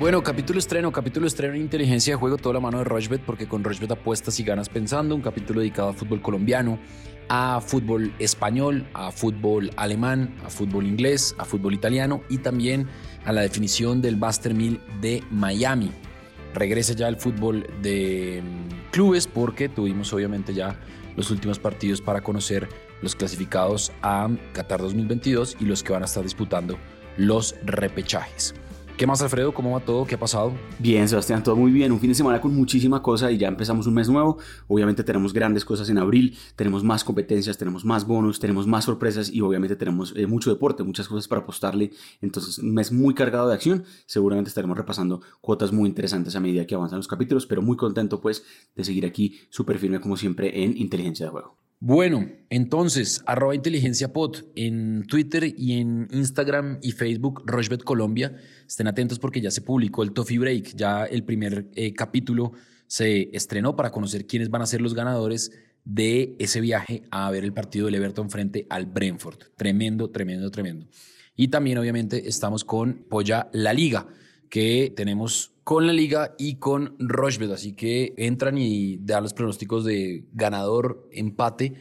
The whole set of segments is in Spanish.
Bueno, capítulo estreno, capítulo estreno en inteligencia de juego, toda la mano de Rochbet, porque con Rochbet apuestas y ganas pensando, un capítulo dedicado a fútbol colombiano, a fútbol español, a fútbol alemán, a fútbol inglés, a fútbol italiano y también a la definición del Master 1000 de Miami. Regresa ya el fútbol de mm, clubes porque tuvimos obviamente ya los últimos partidos para conocer los clasificados a Qatar 2022 y los que van a estar disputando los repechajes. ¿Qué más, Alfredo? ¿Cómo va todo? ¿Qué ha pasado? Bien, Sebastián, todo muy bien. Un fin de semana con muchísima cosa y ya empezamos un mes nuevo. Obviamente tenemos grandes cosas en abril, tenemos más competencias, tenemos más bonos, tenemos más sorpresas y obviamente tenemos eh, mucho deporte, muchas cosas para apostarle. Entonces, un mes muy cargado de acción. Seguramente estaremos repasando cuotas muy interesantes a medida que avanzan los capítulos, pero muy contento pues de seguir aquí súper firme como siempre en Inteligencia de Juego. Bueno, entonces, arroba inteligencia pod en Twitter y en Instagram y Facebook, Rochbet Colombia. Estén atentos porque ya se publicó el Toffee Break, ya el primer eh, capítulo se estrenó para conocer quiénes van a ser los ganadores de ese viaje a ver el partido del Everton frente al Brentford. Tremendo, tremendo, tremendo. Y también obviamente estamos con Polla La Liga, que tenemos con la liga y con Rochbet. Así que entran y dan los pronósticos de ganador, empate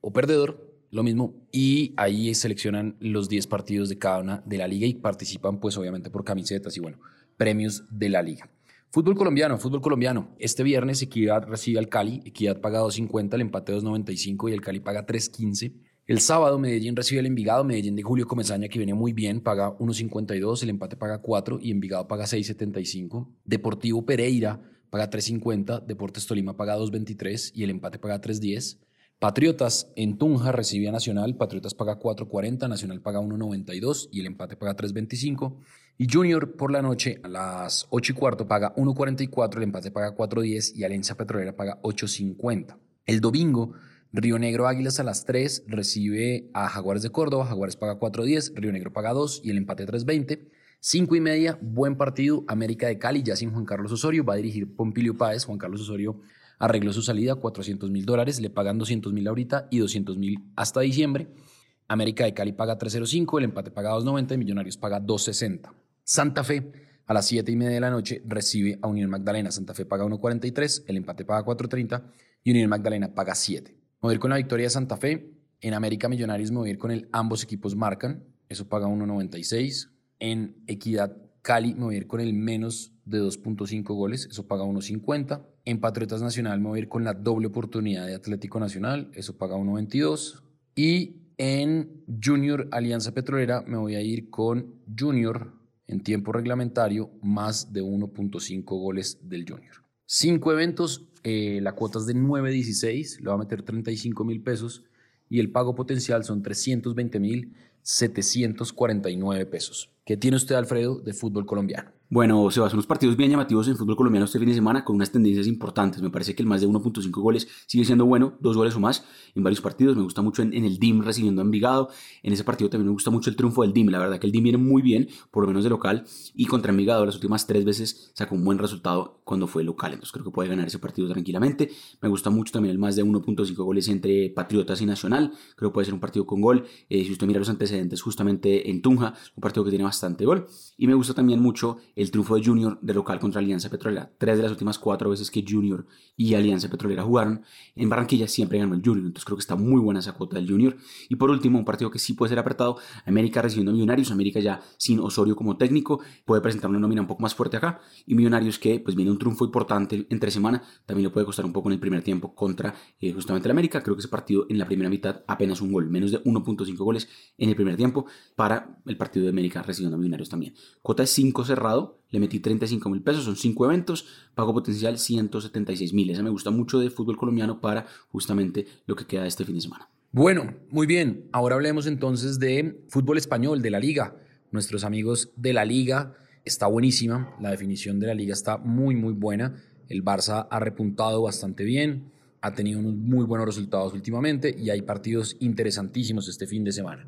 o perdedor, lo mismo. Y ahí seleccionan los 10 partidos de cada una de la liga y participan, pues obviamente por camisetas y bueno, premios de la liga. Fútbol colombiano, fútbol colombiano. Este viernes Equidad recibe al Cali. Equidad paga 2.50, el empate 2.95 y el Cali paga 3.15. El sábado Medellín recibe al Envigado, Medellín de Julio Comesaña que viene muy bien, paga 1.52, el empate paga 4 y Envigado paga 6.75. Deportivo Pereira paga 3.50, Deportes Tolima paga 2.23 y el empate paga 3.10. Patriotas en Tunja recibe a Nacional, Patriotas paga 4.40, Nacional paga 1.92 y el empate paga 3.25. Y Junior por la noche a las 8 y cuarto paga 1.44, el empate paga 4.10 y Alianza Petrolera paga 8.50. El domingo Río Negro Águilas a las 3 recibe a Jaguares de Córdoba, Jaguares paga 4.10, Río Negro paga 2 y el empate 3.20. 5 y media, buen partido, América de Cali, ya sin Juan Carlos Osorio, va a dirigir Pompilio Páez, Juan Carlos Osorio arregló su salida, 400 mil dólares, le pagan 200 mil ahorita y 200 mil hasta diciembre. América de Cali paga 3.05, el empate paga 2.90 y Millonarios paga 2.60. Santa Fe a las 7 y media de la noche recibe a Unión Magdalena, Santa Fe paga 1.43, el empate paga 4.30 y Unión Magdalena paga 7. Me ir con la victoria de Santa Fe. En América Millonarios me voy a ir con el ambos equipos marcan. Eso paga 1.96. En Equidad Cali me voy a ir con el menos de 2.5 goles. Eso paga 1.50. En Patriotas Nacional me voy a ir con la doble oportunidad de Atlético Nacional. Eso paga 1.22. Y en Junior Alianza Petrolera me voy a ir con Junior en tiempo reglamentario más de 1.5 goles del Junior. Cinco eventos, eh, la cuota es de 9.16, le va a meter 35 mil pesos y el pago potencial son 320 mil 749 pesos. ¿Qué tiene usted, Alfredo, de fútbol colombiano? Bueno, se unos partidos bien llamativos en fútbol colombiano este fin de semana con unas tendencias importantes. Me parece que el más de 1.5 goles sigue siendo bueno, dos goles o más en varios partidos. Me gusta mucho en, el DIM recibiendo a Envigado. En ese partido también me gusta mucho el triunfo del DIM. La verdad que el DIM viene muy bien, por lo menos de local. Y contra Envigado las últimas tres veces sacó un buen resultado cuando fue local. Entonces creo que puede ganar ese partido tranquilamente. Me gusta mucho también el más de 1.5 goles entre Patriotas y Nacional. Creo que puede ser un partido con gol. Eh, si usted mira los antecedentes justamente en Tunja, un partido que tiene bastante gol. Y me gusta también mucho el triunfo de Junior de local contra Alianza Petrolera. Tres de las últimas cuatro veces que Junior y Alianza Petrolera jugaron en Barranquilla siempre ganó el Junior. Entonces creo que está muy buena esa cuota del Junior. Y por último, un partido que sí puede ser apretado, América recibiendo a Millonarios. América ya sin Osorio como técnico puede presentar una nómina un poco más fuerte acá. Y Millonarios que pues viene un triunfo importante entre semana, también le puede costar un poco en el primer tiempo contra eh, justamente el América. Creo que ese partido en la primera mitad apenas un gol, menos de 1.5 goles en el primer tiempo para el partido de América recibiendo a Millonarios también. Cuota es 5 cerrado, le metí 35 mil pesos, son 5 eventos, pago potencial 176 mil. Esa me gusta mucho de fútbol colombiano para justamente lo que queda este fin de semana. Bueno, muy bien. Ahora hablemos entonces de fútbol español, de la liga. Nuestros amigos de la liga está buenísima. La definición de la liga está muy, muy buena. El Barça ha repuntado bastante bien, ha tenido unos muy buenos resultados últimamente y hay partidos interesantísimos este fin de semana.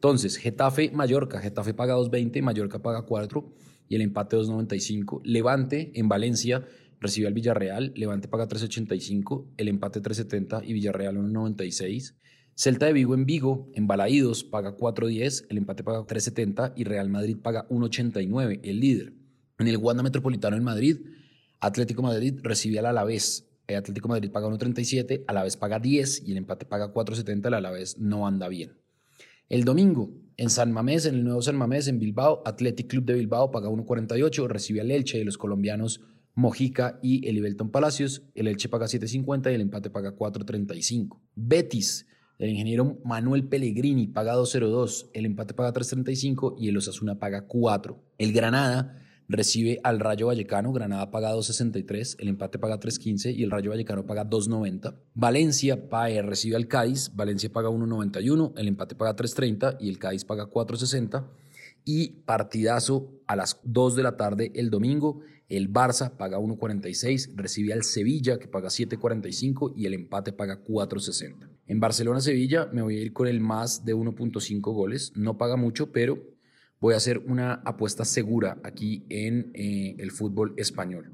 Entonces, Getafe, Mallorca. Getafe paga 2.20, Mallorca paga 4 y el empate 2.95. Levante en Valencia recibe al Villarreal. Levante paga 3.85, el empate 3.70 y Villarreal 1.96. Celta de Vigo en Vigo, en Balaídos, paga 4.10, el empate paga 3.70 y Real Madrid paga 1.89, el líder. En el Wanda Metropolitano en Madrid, Atlético Madrid recibe al Alavés. El Atlético Madrid paga 1.37, Alavés paga 10 y el empate paga 4.70, el Alavés no anda bien. El domingo, en San Mamés, en el nuevo San Mamés, en Bilbao, Athletic Club de Bilbao paga 1.48, recibe al Elche de los colombianos Mojica y el Ibelton Palacios. El Elche paga 7.50 y el empate paga 4.35. Betis, el ingeniero Manuel Pellegrini paga 2.02, el empate paga 3.35 y el Osasuna paga 4. El Granada recibe al Rayo Vallecano, Granada paga 2.63, el empate paga 3.15 y el Rayo Vallecano paga 2.90. Valencia PAE recibe al Cádiz, Valencia paga 1.91, el empate paga 3.30 y el Cádiz paga 4.60. Y partidazo a las 2 de la tarde el domingo, el Barça paga 1.46, recibe al Sevilla que paga 7.45 y el empate paga 4.60. En Barcelona-Sevilla me voy a ir con el más de 1.5 goles, no paga mucho, pero voy a hacer una apuesta segura aquí en eh, el fútbol español.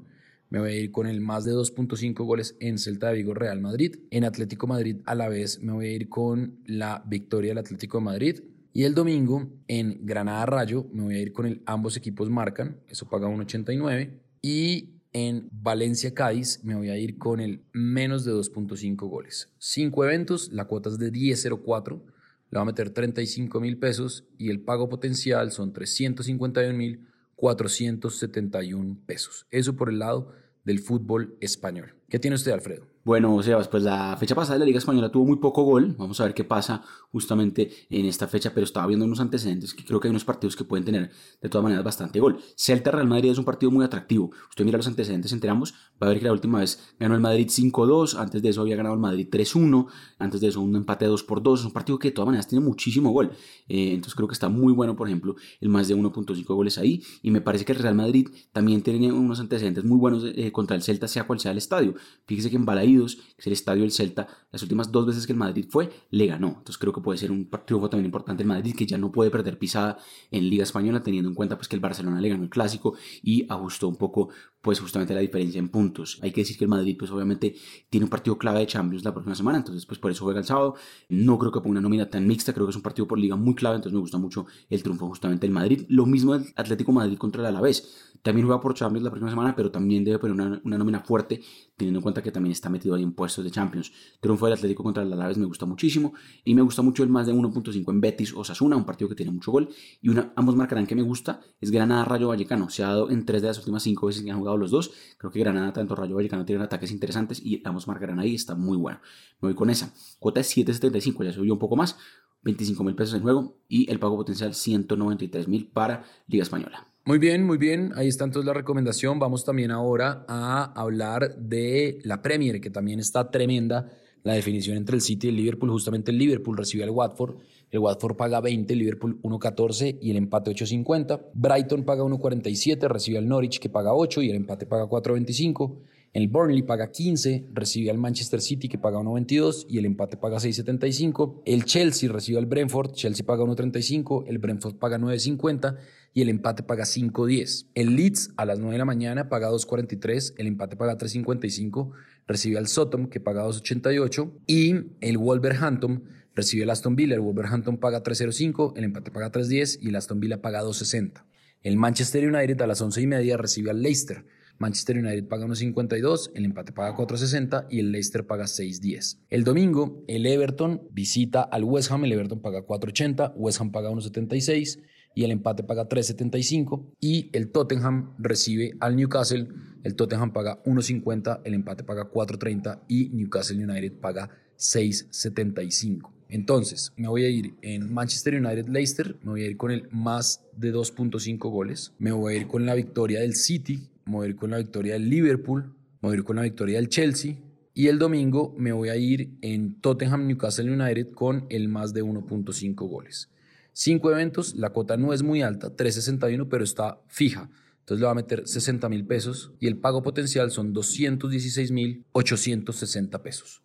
Me voy a ir con el más de 2.5 goles en Celta de Vigo Real Madrid. En Atlético Madrid a la vez me voy a ir con la victoria del Atlético de Madrid. Y el domingo en Granada Rayo me voy a ir con el ambos equipos marcan, eso paga 1.89. Y en Valencia Cádiz me voy a ir con el menos de 2.5 goles. Cinco eventos, la cuota es de 10.04 le va a meter 35 mil pesos y el pago potencial son 351 mil 471 pesos. Eso por el lado del fútbol español. ¿Qué tiene usted, Alfredo? Bueno, Sebas, pues la fecha pasada de la Liga Española tuvo muy poco gol. Vamos a ver qué pasa justamente en esta fecha, pero estaba viendo unos antecedentes que creo que hay unos partidos que pueden tener de todas maneras bastante gol. Celta Real Madrid es un partido muy atractivo. Usted mira los antecedentes entre ambos, va a ver que la última vez ganó el Madrid 5-2, antes de eso había ganado el Madrid 3-1, antes de eso un empate 2 por 2. Es un partido que de todas maneras tiene muchísimo gol. Eh, entonces creo que está muy bueno, por ejemplo, el más de 1.5 goles ahí. Y me parece que el Real Madrid también tiene unos antecedentes muy buenos eh, contra el Celta, sea cual sea el estadio. Fíjese que en Que es el estadio del Celta, las últimas dos veces que el Madrid fue, le ganó. Entonces creo que puede ser un triunfo también importante el Madrid, que ya no puede perder pisada en Liga Española, teniendo en cuenta pues, que el Barcelona le ganó el Clásico y ajustó un poco pues justamente la diferencia en puntos. Hay que decir que el Madrid pues obviamente tiene un partido clave de Champions la próxima semana, entonces pues por eso juega el sábado. No creo que ponga una nómina tan mixta, creo que es un partido por liga muy clave, entonces me gusta mucho el triunfo justamente del Madrid. Lo mismo el Atlético Madrid contra el Alavés. También juega por Champions la próxima semana, pero también debe poner una, una nómina fuerte, teniendo en cuenta que también está metido ahí en puestos de Champions. Triunfo del Atlético contra el Alavés me gusta muchísimo y me gusta mucho el más de 1.5 en Betis o Sasuna, un partido que tiene mucho gol y ambos marcarán que me gusta es Granada Rayo Vallecano. Se ha dado en tres de las últimas cinco veces que han jugado los dos. Creo que Granada, tanto Rayo Vallecano, tienen ataques interesantes y ambos marcarán ahí, está muy bueno. Me voy con esa. Cuota es 7.75, ya subió un poco más, 25 mil pesos en juego y el pago potencial 193 mil para Liga Española. Muy bien, muy bien. Ahí está entonces la recomendación. Vamos también ahora a hablar de la Premier, que también está tremenda la definición entre el City y el Liverpool. Justamente el Liverpool recibe al Watford. El Watford paga 20, el Liverpool 1.14 y el empate 8.50. Brighton paga 1.47, recibe al Norwich que paga 8 y el empate paga 4.25. El Burnley paga 15, recibe al Manchester City que paga 1.22 y el empate paga 6.75. El Chelsea recibe al Brentford, Chelsea paga 1.35, el Brentford paga 9.50 y el empate paga 5.10. El Leeds a las 9 de la mañana paga 2.43, el empate paga 3.55, recibe al Sotom que paga 2.88 y el Wolverhampton recibe al Aston Villa, el Wolverhampton paga 3.05, el empate paga 3.10 y el Aston Villa paga 2.60. El Manchester United a las 11 y media recibe al Leicester. Manchester United paga 1.52, el empate paga 4.60 y el Leicester paga 6.10. El domingo, el Everton visita al West Ham, el Everton paga 4.80, West Ham paga 1.76 y el empate paga 3.75 y el Tottenham recibe al Newcastle, el Tottenham paga 1.50, el empate paga 4.30 y Newcastle United paga 6.75. Entonces, me voy a ir en Manchester United Leicester, me voy a ir con el más de 2.5 goles, me voy a ir con la victoria del City, me voy a ir con la victoria del Liverpool, me voy a ir con la victoria del Chelsea y el domingo me voy a ir en Tottenham Newcastle United con el más de 1.5 goles. Cinco eventos, la cuota no es muy alta, 361, pero está fija. Entonces le va a meter 60 mil pesos y el pago potencial son 216 mil 860 pesos.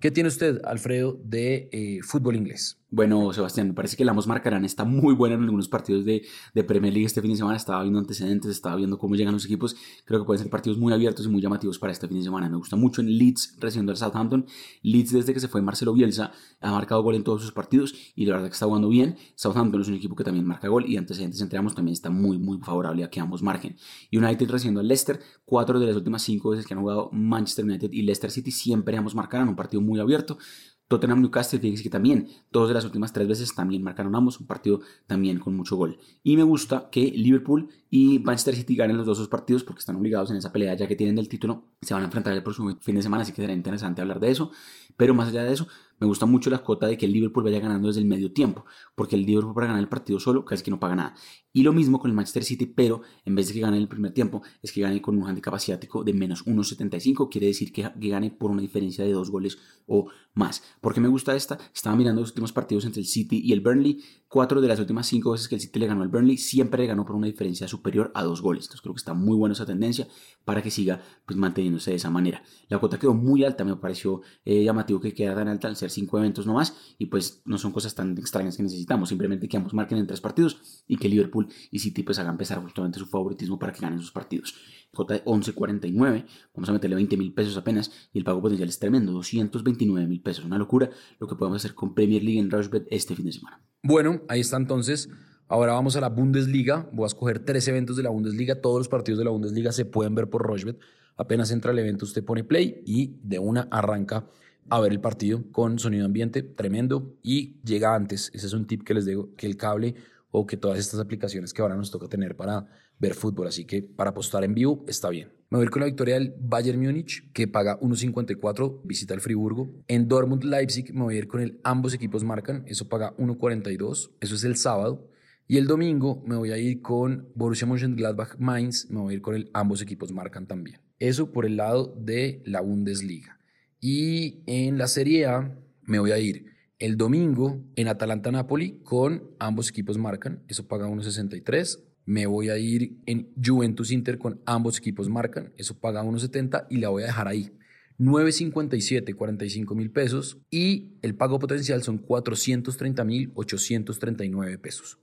¿Qué tiene usted, Alfredo, de eh, fútbol inglés? Bueno, Sebastián, me parece que la Amos Marcarán está muy buena en algunos partidos de, de, Premier League este fin de semana. Estaba viendo antecedentes, estaba viendo cómo llegan los equipos. Creo que pueden ser partidos muy abiertos y muy llamativos para este fin de semana. Me gusta mucho en Leeds recibiendo al Southampton. Leeds, desde que se fue Marcelo Bielsa, ha marcado gol en todos sus partidos y la verdad que está jugando bien. Southampton es un equipo que también marca gol y antecedentes entre ambos también está muy, muy favorable a que ambos marquen. United recibiendo al Leicester. Cuatro de las últimas cinco veces que han jugado Manchester United y Leicester City siempre ambos marcaron un partido muy abierto. Tottenham Newcastle, fíjense que también, dos de las últimas tres veces también marcaron ambos, un partido también con mucho gol. Y me gusta que Liverpool y Manchester City ganen los dos, dos partidos porque están obligados en esa pelea ya que tienen el título, se van a enfrentar el próximo fin de semana, así que será interesante hablar de eso. Pero más allá de eso, me gusta mucho la cuota de que el Liverpool vaya ganando desde el medio tiempo, porque el Liverpool para ganar el partido solo casi que no paga nada. Y lo mismo con el Manchester City, pero en vez de que gane el primer tiempo, es que gane con un handicap asiático de menos 1.75, quiere decir que, que, gane por una diferencia de dos goles o más. ¿Por qué me gusta esta? Estaba mirando los últimos partidos entre el City y el Burnley. Cuatro de las últimas cinco veces que el City le ganó al Burnley, siempre le ganó por una diferencia superior a dos goles. Entonces creo que está muy buena esa tendencia para que siga pues, manteniéndose de esa manera. La cuota quedó muy alta, me pareció eh, llamativo que quedara tan alta al ser cinco eventos nomás, y pues no son cosas tan extrañas que necesitamos, simplemente que ambos marquen en tres partidos y que Liverpool y City pues hagan pesar justamente su favoritismo para que ganen sus partidos. Cuota de 11.49, vamos a meterle 20 mil pesos apenas y el pago potencial es tremendo, 229 mil pesos, una locura lo que podemos hacer con Premier League en Rushbet este fin de semana. Bueno, ahí está entonces. Ahora vamos a la Bundesliga. Voy a escoger tres eventos de la Bundesliga. Todos los partidos de la Bundesliga se pueden ver por Rochbet. Apenas entra el evento, usted pone play y de una arranca a ver el partido con sonido ambiente tremendo y llega antes. Ese es un tip que les digo, que el cable o que todas estas aplicaciones que ahora nos toca tener para ver fútbol. Así que para apostar en vivo está bien. Me voy con la victoria del Bayern Múnich, que paga 1.54, visita el Friburgo. En Dortmund Leipzig me voy a ir con el ambos equipos marcan, eso paga 1.42, eso es el sábado. Y el domingo me voy a ir con Borussia Mönchengladbach Mainz, me voy a ir con el ambos equipos marcan también. Eso por el lado de la Bundesliga. Y en la Serie A me voy a ir el domingo en Atalanta Napoli con ambos equipos marcan, eso paga 1.63. Me voy a ir en Juventus Inter con ambos equipos marcan, eso paga 1.70 y la voy a dejar ahí. 9.57, 45 mil pesos y el pago potencial son 430 mil 839 pesos.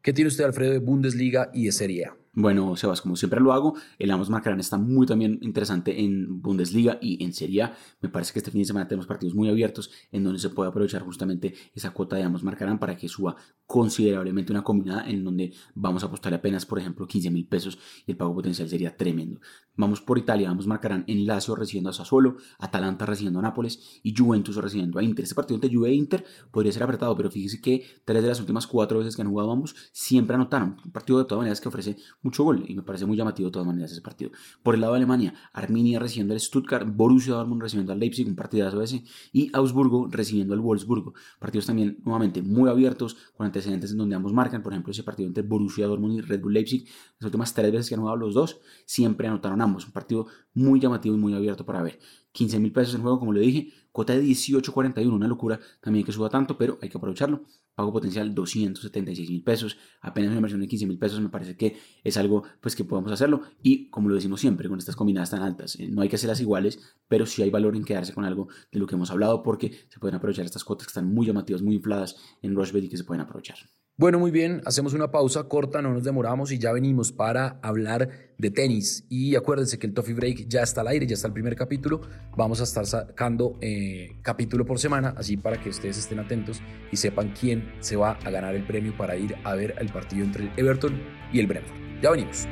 ¿Qué tiene usted, Alfredo, de Bundesliga y de Serie A? Bueno, Sebas, como siempre lo hago, el Amos Marcarán está muy también interesante en Bundesliga y en Serie A. Me parece que este fin de semana tenemos partidos muy abiertos en donde se puede aprovechar justamente esa cuota de Amos Marcarán para que suba considerablemente una combinada en donde vamos a apostar apenas, por ejemplo, 15 mil pesos y el pago potencial sería tremendo. Vamos por Italia, Amos Marcarán en Lazio recibiendo a Sassuolo, Atalanta recibiendo a Nápoles y Juventus recibiendo a Inter. Este partido entre Juve e Inter podría ser apretado, pero fíjese que tres de las últimas cuatro veces que han jugado ambos siempre anotaron. Un partido de todas maneras que ofrece mucho gol y me parece muy llamativo de todas maneras ese partido. Por el lado de Alemania, Arminia recibiendo al Stuttgart, Borussia Dortmund recibiendo al Leipzig, un partidazo ese, y Augsburgo recibiendo al Wolfsburgo. Partidos también nuevamente muy abiertos, con antecedentes en donde ambos marcan, por ejemplo ese partido entre Borussia Dortmund y Red Bull Leipzig, las últimas tres veces que han jugado los dos, siempre anotaron ambos, un partido muy llamativo y muy abierto para ver. 15 mil pesos en juego, como le dije, cuota de 18.41, una locura también que suba tanto, pero hay que aprovecharlo. Pago potencial 276 mil pesos, apenas una inversión de 15 mil pesos, me parece que es algo pues que podemos hacerlo y como lo decimos siempre con estas combinadas tan altas, eh, no hay que hacerlas iguales, pero sí hay valor en quedarse con algo de lo que hemos hablado porque se pueden aprovechar estas cuotas que están muy llamativas, muy infladas en Rushbet y que se pueden aprovechar. Bueno, muy bien, hacemos una pausa corta, no nos demoramos y ya venimos para hablar de tenis. Y acuérdense que el Toffee Break ya está al aire, ya está el primer capítulo. Vamos a estar sacando eh, capítulo por semana, así para que ustedes estén atentos y sepan quién se va a ganar el premio para ir a ver el partido entre el Everton y el Brentford. Ya venimos.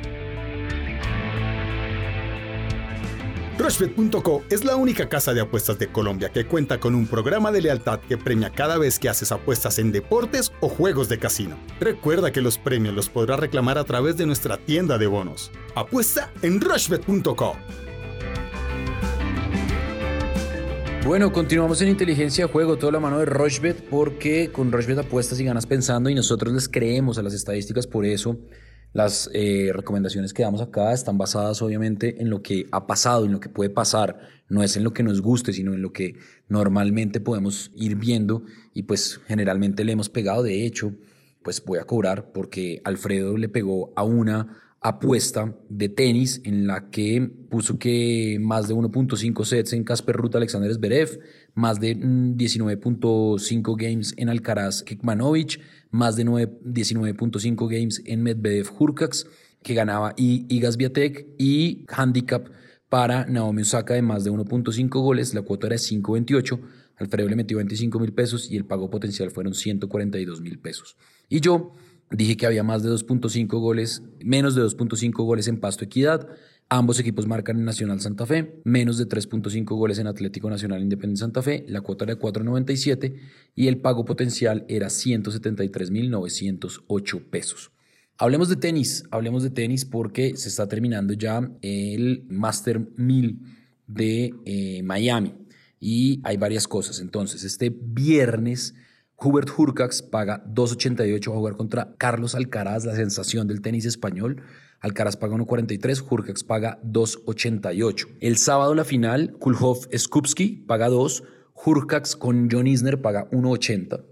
Rushbet.co es la única casa de apuestas de Colombia que cuenta con un programa de lealtad que premia cada vez que haces apuestas en deportes o juegos de casino. Recuerda que los premios los podrás reclamar a través de nuestra tienda de bonos. Apuesta en Rushbet.co. Bueno, continuamos en inteligencia juego, toda la mano de Rushbet, porque con Rushbet apuestas y ganas pensando y nosotros les creemos a las estadísticas, por eso las eh, recomendaciones que damos acá están basadas obviamente en lo que ha pasado, en lo que puede pasar, no es en lo que nos guste, sino en lo que normalmente podemos ir viendo y pues generalmente le hemos pegado. De hecho, pues voy a cobrar porque Alfredo le pegó a una apuesta de tenis en la que puso que más de 1.5 sets en Casper Ruth Alexander Zverev, más de 19.5 mm, games en Alcaraz Kekmanovic, más de 19.5 games en Medvedev Hurkacz, que ganaba Igas Viatek y handicap para Naomi Osaka de más de 1.5 goles, la cuota era de 5.28, Alfredo le metió 25 mil pesos y el pago potencial fueron 142 mil pesos. Y yo Dije que había más de 2.5 goles, menos de 2.5 goles en Pasto Equidad. Ambos equipos marcan en Nacional Santa Fe, menos de 3.5 goles en Atlético Nacional Independiente Santa Fe, la cuota era de 4.97 y el pago potencial era 173.908 pesos. Hablemos de tenis, hablemos de tenis porque se está terminando ya el Master 1000 de eh, Miami y hay varias cosas. Entonces, este viernes Hubert Hurkacz paga 2.88 a jugar contra Carlos Alcaraz, la sensación del tenis español. Alcaraz paga 1.43, Hurkacz paga 2.88. El sábado la final, Kulhoff Skupski paga 2, Hurkacz con John Isner paga 1.80.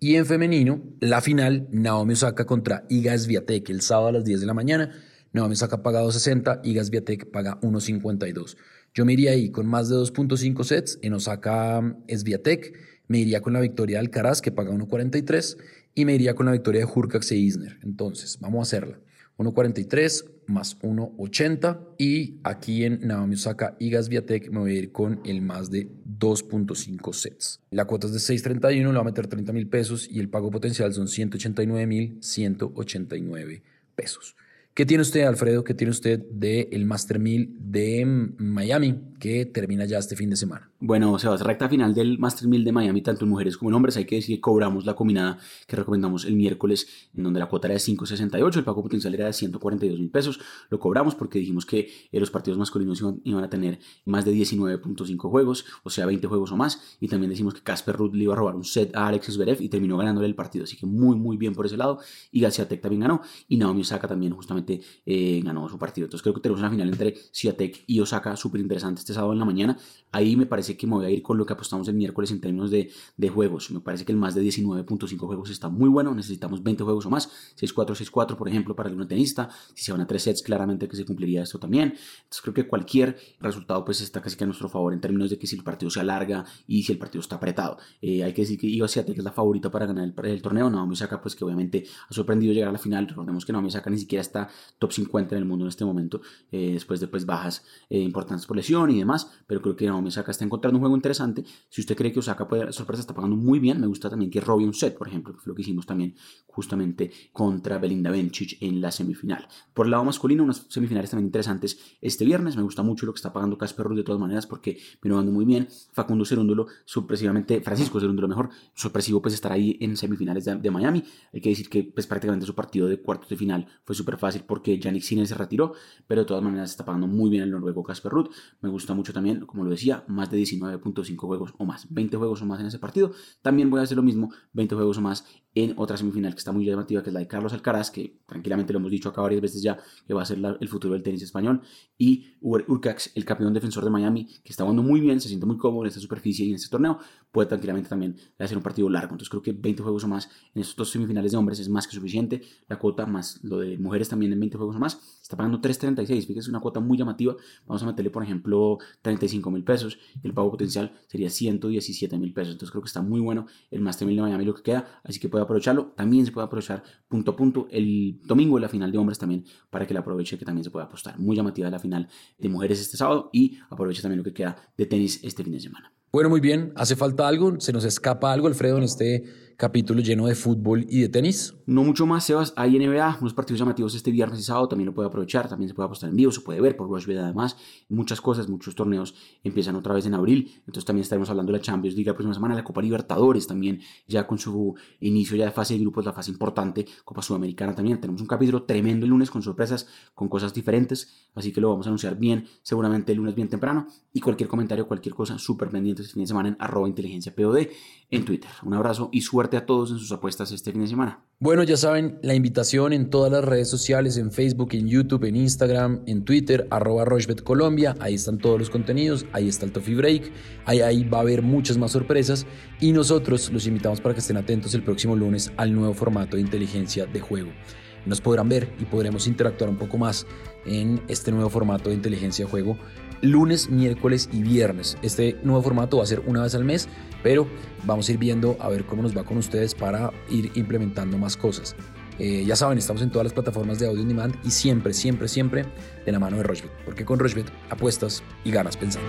Y en femenino, la final, Naomi Osaka contra Iga Swiatek, el sábado a las 10 de la mañana. Naomi Osaka paga 2.60, Iga Swiatek paga 1.52. Yo me iría ahí con más de 2.5 sets en Osaka Swiatek me iría con la victoria de Alcaraz, que paga 1.43, y me iría con la victoria de Hurkacz e Isner. Entonces, vamos a hacerla. 1.43 más 1.80 y aquí en Naomi Osaka y Gasviatek me voy a ir con el más de 2.5 sets. La cuota es de 6.31, le va a meter 30 mil pesos y el pago potencial son 189 mil 189 pesos. ¿Qué tiene usted, Alfredo? ¿Qué tiene usted del el Master 1000 de Miami que termina ya este fin de semana? Bueno, Sebas, recta final del Master 1000 de Miami, tanto en mujeres como en hombres. Hay que decir que cobramos la combinada que recomendamos el miércoles, en donde la cuota era de 5.68, el pago potencial era de 142 mil pesos. Lo cobramos porque dijimos que eh, los partidos masculinos iban, a tener más de 19.5 juegos, o sea, 20 juegos o más. Y también decimos que Casper Ruth le iba a robar un set a Alex Zverev y terminó ganándole el partido. Así que muy, muy bien por ese lado. Y Tech también ganó. Y Naomi Osaka también justamente eh, ganó su partido. Entonces creo que tenemos una final entre Siatek y Osaka súper interesante este sábado en la mañana. Ahí me parece que me voy a ir con lo que apostamos el miércoles en términos de, de juegos. Me parece que el más de 19.5 juegos está muy bueno. Necesitamos 20 juegos o más. 6-4, 6-4, por ejemplo, para el tenista. Si se van a 3 sets, claramente que se cumpliría esto también. Entonces creo que cualquier resultado pues está casi que a nuestro favor en términos de que si el partido se alarga y si el partido está apretado. Eh, hay que decir que Iga Siatek es la favorita para ganar el, el torneo. Naomi Osaka pues que obviamente ha sorprendido llegar a la final. Recordemos que Naomi Osaka ni siquiera está top 50 en el mundo en este momento, eh, después de pues, bajas eh, importantes por lesión y demás, pero creo que Naomi Osaka está encontrando un juego interesante. Si usted cree que Osaka puede sorpresa, está pagando muy bien. Me gusta también que robe un set, por ejemplo, que fue lo que hicimos también justamente contra Belinda Bencic en la semifinal. Por el lado masculino, unas semifinales también interesantes este viernes. Me gusta mucho lo que está pagando Casper Ruud de todas maneras porque vino dando muy bien. Facundo Cerúndulo, sorpresivamente, Francisco Cerúndulo mejor, sorpresivo pues estar ahí en semifinales de, Miami. Hay que decir que pues prácticamente su partido de cuartos de final fue súper fácil porque Yannick Sinner se retiró, pero de todas maneras está pagando muy bien el noruego Casper Ruud. Me gusta mucho también, como lo decía, más de 19.5 juegos o más, 20 juegos o más en ese partido. También voy a hacer lo mismo, 20 juegos o más en otra semifinal que está muy llamativa, que es la de Carlos Alcaraz, que tranquilamente lo hemos dicho acá varias veces ya, que va a ser el futuro del tenis español, y Urcax, el campeón defensor de Miami, que está jugando muy bien, se siente muy cómodo en esta superficie y en este torneo, puede tranquilamente también hacer un partido largo. Entonces creo que 20 juegos o más en estos dos semifinales de hombres es más que suficiente. La cuota más lo de mujeres también en 20 juegos o más está pagando 3.36. Fíjese, es una cuota muy llamativa. Vamos a meterle, por ejemplo, 35 mil pesos. El pago potencial sería 117 mil pesos. Entonces creo que está muy bueno el Master 1000 de Miami lo que queda. Así que puede aprovecharlo. También se puede aprovechar punto a punto el domingo de la final de hombres también para que la aproveche que también se pueda apostar. Muy llamativa la final de mujeres este sábado y aproveche también lo que queda de tenis este fin de semana. Bueno, muy bien. ¿Hace falta algo? ¿Se nos escapa algo, Alfredo, en este capítulo lleno de fútbol y de tenis? No mucho más, Sebas. Hay NBA, unos partidos llamativos este viernes y sábado. También lo puede aprovechar. También se puede apostar en vivo, se puede ver por Rushbet además. Muchas cosas, muchos torneos empiezan otra vez en abril. Entonces también estaremos hablando de la Champions League la próxima semana, la Copa Libertadores también, ya con su inicio ya de fase de grupos, la fase importante, Copa Sudamericana también. Tenemos un capítulo tremendo el lunes con sorpresas, con cosas diferentes. Así que lo vamos a anunciar bien, seguramente el lunes bien temprano. Y cualquier comentario, cualquier cosa, súper pendiente este fin de semana en arroba inteligencia POD en Twitter. Un abrazo y suerte a todos en sus apuestas este fin de semana. Bueno, ya saben, la invitación en todas las redes sociales, en Facebook, en YouTube, en Instagram, en Twitter, arroba Colombia, ahí están todos los contenidos, ahí está el Toffee Break, ahí, ahí va a haber muchas más sorpresas y nosotros los invitamos para que estén atentos el próximo lunes al nuevo formato de inteligencia de juego. nos podrán ver y podremos interactuar un poco más en este nuevo formato de inteligencia de juego lunes, miércoles y viernes. Este nuevo formato va a ser una vez al mes, pero vamos a ir viendo a ver cómo nos va con ustedes para ir implementando más cosas. Eh, ya saben, estamos en todas las plataformas de audio on demand y siempre, siempre, siempre de la mano de Rochebet, porque con Rochebet apuestas y ganas pensando.